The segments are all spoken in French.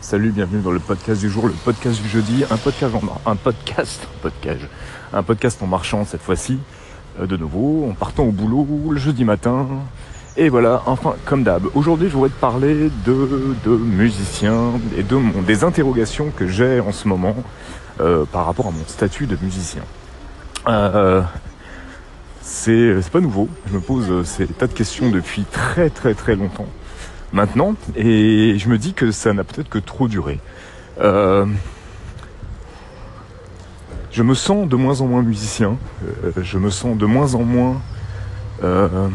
Salut, bienvenue dans le podcast du jour, le podcast du jeudi, un podcast en un podcast, un podcast, un podcast en marchant cette fois-ci, euh, de nouveau, en partant au boulot le jeudi matin. Et voilà, enfin, comme d'hab. Aujourd'hui, je voudrais te parler de, de musiciens et de mon, des interrogations que j'ai en ce moment euh, par rapport à mon statut de musicien. Euh, c'est c'est pas nouveau. Je me pose euh, ces tas de questions depuis très très très longtemps maintenant et je me dis que ça n'a peut-être que trop duré. Euh, je me sens de moins en moins musicien. Euh, je me sens de moins en moins euh,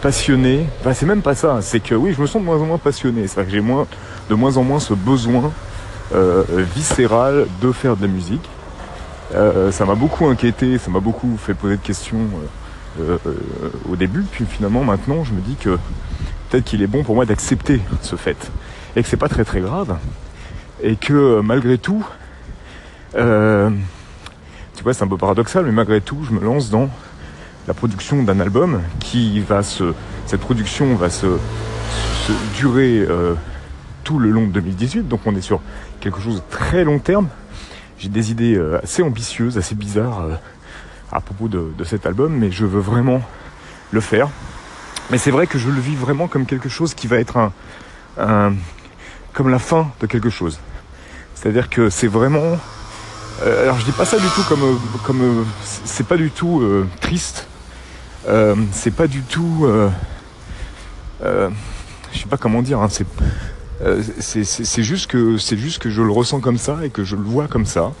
passionné. Enfin, c'est même pas ça. C'est que oui, je me sens de moins en moins passionné. C'est que j'ai moins, de moins en moins ce besoin viscéral de faire de la musique. Ça m'a beaucoup inquiété, ça m'a beaucoup fait poser de questions euh, euh, au début, puis finalement maintenant je me dis que peut-être qu'il est bon pour moi d'accepter ce fait et que c'est pas très très grave et que euh, malgré tout, euh, tu vois c'est un peu paradoxal, mais malgré tout je me lance dans la production d'un album qui va se, cette production va se, se durer euh, tout le long de 2018, donc on est sur quelque chose de très long terme. J'ai des idées euh, assez ambitieuses, assez bizarres à propos de, cet album, mais je veux vraiment le faire. Mais c'est vrai que je le vis vraiment comme quelque chose qui va être un, comme la fin de quelque chose. C'est-à-dire que c'est vraiment. euh, alors je dis pas ça du tout comme euh, comme euh, c'est pas du tout triste. C'est pas du tout. Je sais pas comment dire. hein, c'est- c'est juste que c'est juste que je le ressens comme ça et que je le vois comme ça.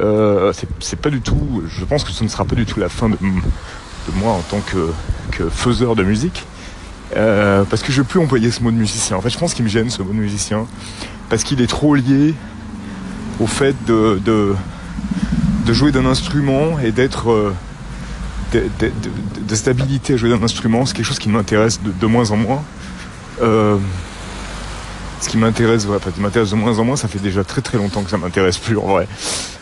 Euh, c'est pas du tout. Je pense que ce ne sera pas du tout la fin de, moi en tant que, faiseur de musique. Euh, parce que je veux plus employer ce mot de musicien. En fait, je pense qu'il me gêne ce mot de musicien parce qu'il est trop lié au fait de jouer d'un instrument et d'être euh, de, stabilité à jouer d'un instrument. C'est quelque chose qui m'intéresse de moins en moins. Ce qui m'intéresse, m'intéresse de moins en moins, ça fait déjà très très longtemps que ça m'intéresse plus en vrai.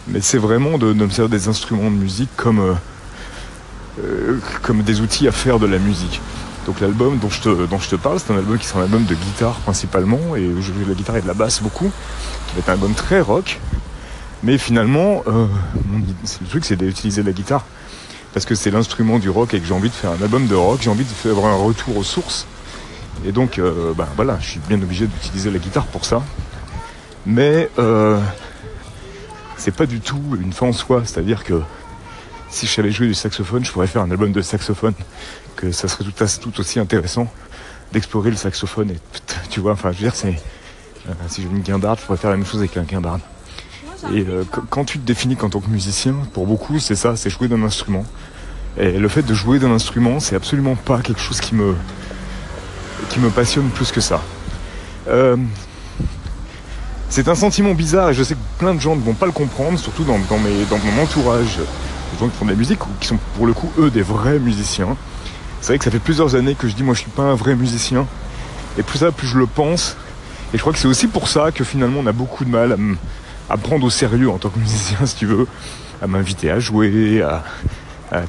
Mais c'est vraiment de, me servir des instruments de musique comme, euh, euh, comme des outils à faire de la musique. Donc l'album dont je te, dont je te parle, c'est un album qui sera un album de guitare principalement, et où je joue de la guitare et de la basse beaucoup, qui va être un album très rock. Mais finalement, euh, le truc c'est d'utiliser la guitare, parce que c'est l'instrument du rock et que j'ai envie de faire un album de rock, j'ai envie de faire un retour aux sources. Et donc, euh, bah, voilà, je suis bien obligé d'utiliser la guitare pour ça. Mais euh, c'est pas du tout une fin en soi. C'est-à-dire que si je savais jouer du saxophone, je pourrais faire un album de saxophone. Que ça serait tout, tout aussi intéressant d'explorer le saxophone. Et tu vois, enfin, je veux dire, c'est euh, si j'avais une guimbarde, je pourrais faire la même chose avec un guimbarde. Et euh, qu- quand tu te définis en tant que musicien, pour beaucoup, c'est ça, c'est jouer d'un instrument. Et le fait de jouer d'un instrument, c'est absolument pas quelque chose qui me qui me passionne plus que ça. Euh, c'est un sentiment bizarre et je sais que plein de gens ne vont pas le comprendre, surtout dans, mes, dans mon entourage, des gens qui font de la musique ou qui sont pour le coup eux des vrais musiciens. C'est vrai que ça fait plusieurs années que je dis moi je suis pas un vrai musicien et plus ça plus je le pense et je crois que c'est aussi pour ça que finalement on a beaucoup de mal à me, à prendre au sérieux en tant que musicien si tu veux, à m'inviter à jouer, à,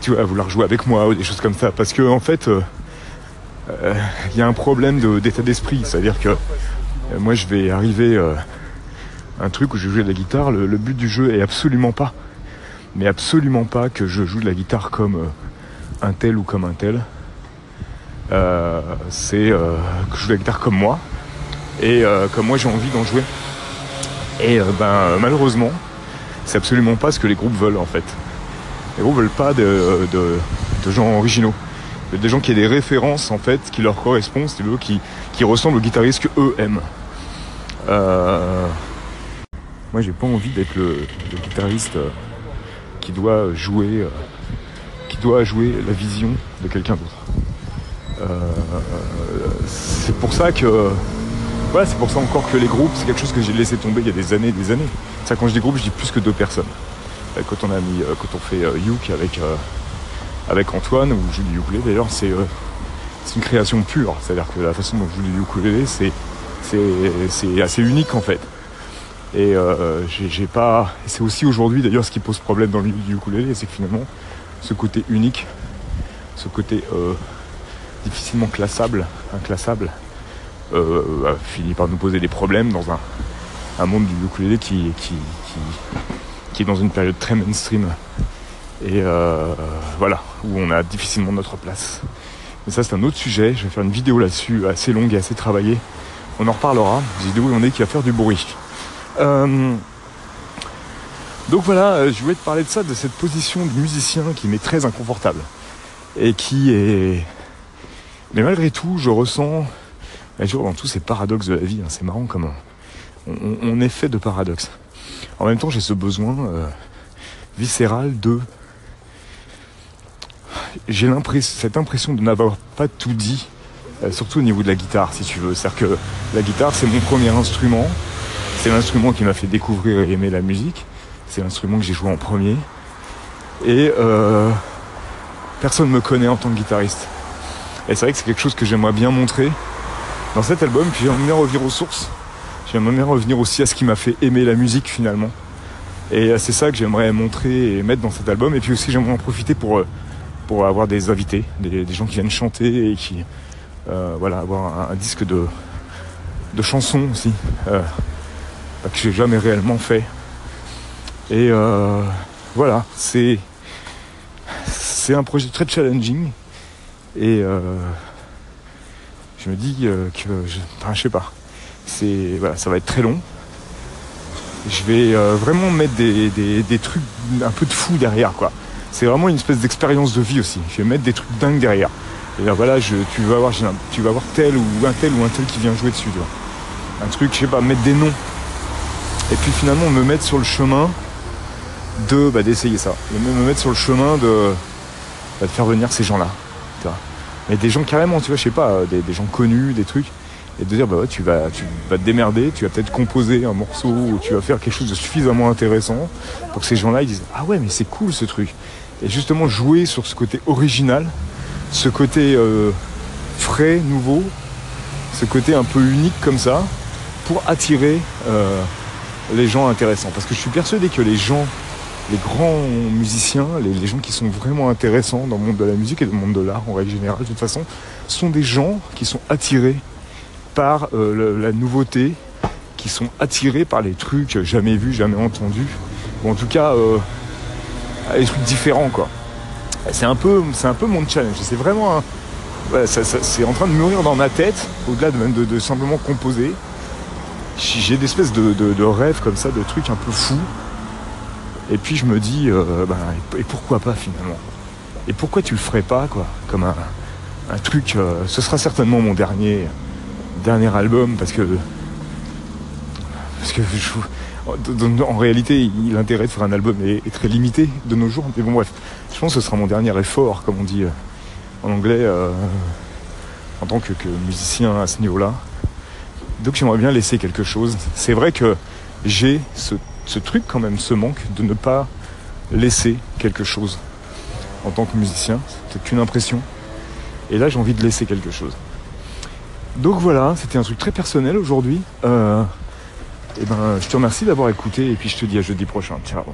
tu vois, à vouloir jouer avec moi ou des choses comme ça parce que en fait euh, il y a un problème d'état d'esprit. C'est-à-dire que euh, moi, je vais arriver euh, à un truc où je joue de la guitare. Le, but du jeu est absolument pas, mais absolument pas que je joue de la guitare comme euh, un tel ou comme un tel. Euh, c'est euh, que je joue de la guitare comme moi et euh, comme moi j'ai envie d'en jouer. Et euh, ben euh, malheureusement, c'est absolument pas ce que les groupes veulent en fait. Les groupes veulent pas de gens originaux des gens qui aient des références en fait qui leur correspondent, tu veux, qui, qui ressemblent aux guitaristes que eux aiment. Euh, Moi j'ai pas envie d'être le, le guitariste euh, qui doit jouer euh, qui doit jouer la vision de quelqu'un d'autre. Euh, c'est pour ça que voilà, c'est pour ça encore que les groupes, c'est quelque chose que j'ai laissé tomber il y a des années et des années. Ça quand je dis groupe, je dis plus que deux personnes. Quand on a mis, euh, quand on fait Youk avec avec Antoine ou je joue d'ailleurs c'est euh, c'est une création pure. C'est à dire que la façon dont je joue du c'est assez unique en fait. Et euh, j'ai pas c'est aussi aujourd'hui d'ailleurs ce qui pose problème dans le milieu du ukulélé c'est que finalement ce côté unique ce côté euh, difficilement classable inclassable a fini par nous poser des problèmes dans un, monde du ukulélé qui est dans une période très mainstream et euh, voilà, où on a difficilement notre place. Mais ça c'est un autre sujet, je vais faire une vidéo là-dessus assez longue et assez travaillée. On en reparlera, une vidéo où on est qui va faire du bruit. Euh, donc voilà, euh, je voulais te parler de ça, de cette position de musicien qui m'est très inconfortable. Et qui est... Mais malgré tout, je ressens, toujours dans tous ces paradoxes de la vie, hein, c'est marrant comment on, est fait de paradoxes. En même temps, j'ai ce besoin viscéral de j'ai cette impression de n'avoir pas tout dit, euh, surtout au niveau de la guitare, si tu veux. C'est-à-dire que la guitare, c'est mon premier instrument. C'est l'instrument qui m'a fait découvrir et aimer la musique. C'est l'instrument que j'ai joué en premier. Et euh, personne ne me connaît en tant que guitariste. Et c'est vrai que c'est quelque chose que j'aimerais bien montrer dans cet album. Puis j'aimerais bien revenir aux sources. J'aimerais bien revenir aussi à ce qui m'a fait aimer la musique finalement. Et euh, c'est ça que j'aimerais montrer et mettre dans cet album. Et puis aussi j'aimerais en profiter pour pour avoir des invités, des, gens qui viennent chanter et qui, euh, voilà, avoir un, disque de, chansons aussi, euh, que j'ai jamais réellement fait. Et euh, voilà, c'est un projet très challenging et je me dis que, je, sais pas, ça va être très long. Je vais vraiment mettre des, des, des trucs un peu de fou derrière quoi c'est vraiment une espèce d'expérience de vie aussi. Je vais mettre des trucs dingues derrière. Et là voilà, tu vas avoir, tu vas tel ou un tel ou un tel qui vient jouer dessus. Tu vois. Un truc, je sais pas, mettre des noms. Et puis finalement me mettre sur le chemin de bah, d'essayer ça. Et me mettre sur le chemin de, bah, de faire venir ces gens-là. Mais des gens carrément, tu vois, je sais pas, des, gens connus, des trucs. Et de dire bah ouais, tu vas, tu vas te démerder, tu vas peut-être composer un morceau ou tu vas faire quelque chose de suffisamment intéressant pour que ces gens-là ils disent ah ouais mais c'est cool ce truc et justement jouer sur ce côté original, ce côté euh, frais, nouveau, ce côté un peu unique comme ça, pour attirer euh, les gens intéressants. Parce que je suis persuadé que les gens, les grands musiciens, les, gens qui sont vraiment intéressants dans le monde de la musique et dans le monde de l'art en règle générale, de toute façon, sont des gens qui sont attirés par euh, la nouveauté, qui sont attirés par les trucs jamais vus, jamais entendus, ou en tout cas des trucs différents quoi. C'est un peu, un peu mon challenge. C'est vraiment, c'est en train de mûrir dans ma tête, au-delà de même de, simplement composer. J'ai des espèces de, rêves comme ça, de trucs un peu fous. Et puis je me dis, euh, ben, et pourquoi pas finalement? Et pourquoi tu le ferais pas quoi Comme un, truc, euh, ce sera certainement mon dernier, dernier album parce que parce que je, en réalité, l'intérêt de faire un album est, très limité de nos jours. Mais bon, bref, je pense que ce sera mon dernier effort, comme on dit euh, en anglais, euh, en tant que, musicien à ce niveau-là. Donc j'aimerais bien laisser quelque chose. C'est vrai que j'ai ce, truc quand même, ce manque de ne pas laisser quelque chose en tant que musicien. C'est qu'une impression. Et là, j'ai envie de laisser quelque chose. Donc voilà, c'était un truc très personnel aujourd'hui. Euh, eh ben, je te remercie d'avoir écouté et puis je te dis à jeudi prochain. Ciao.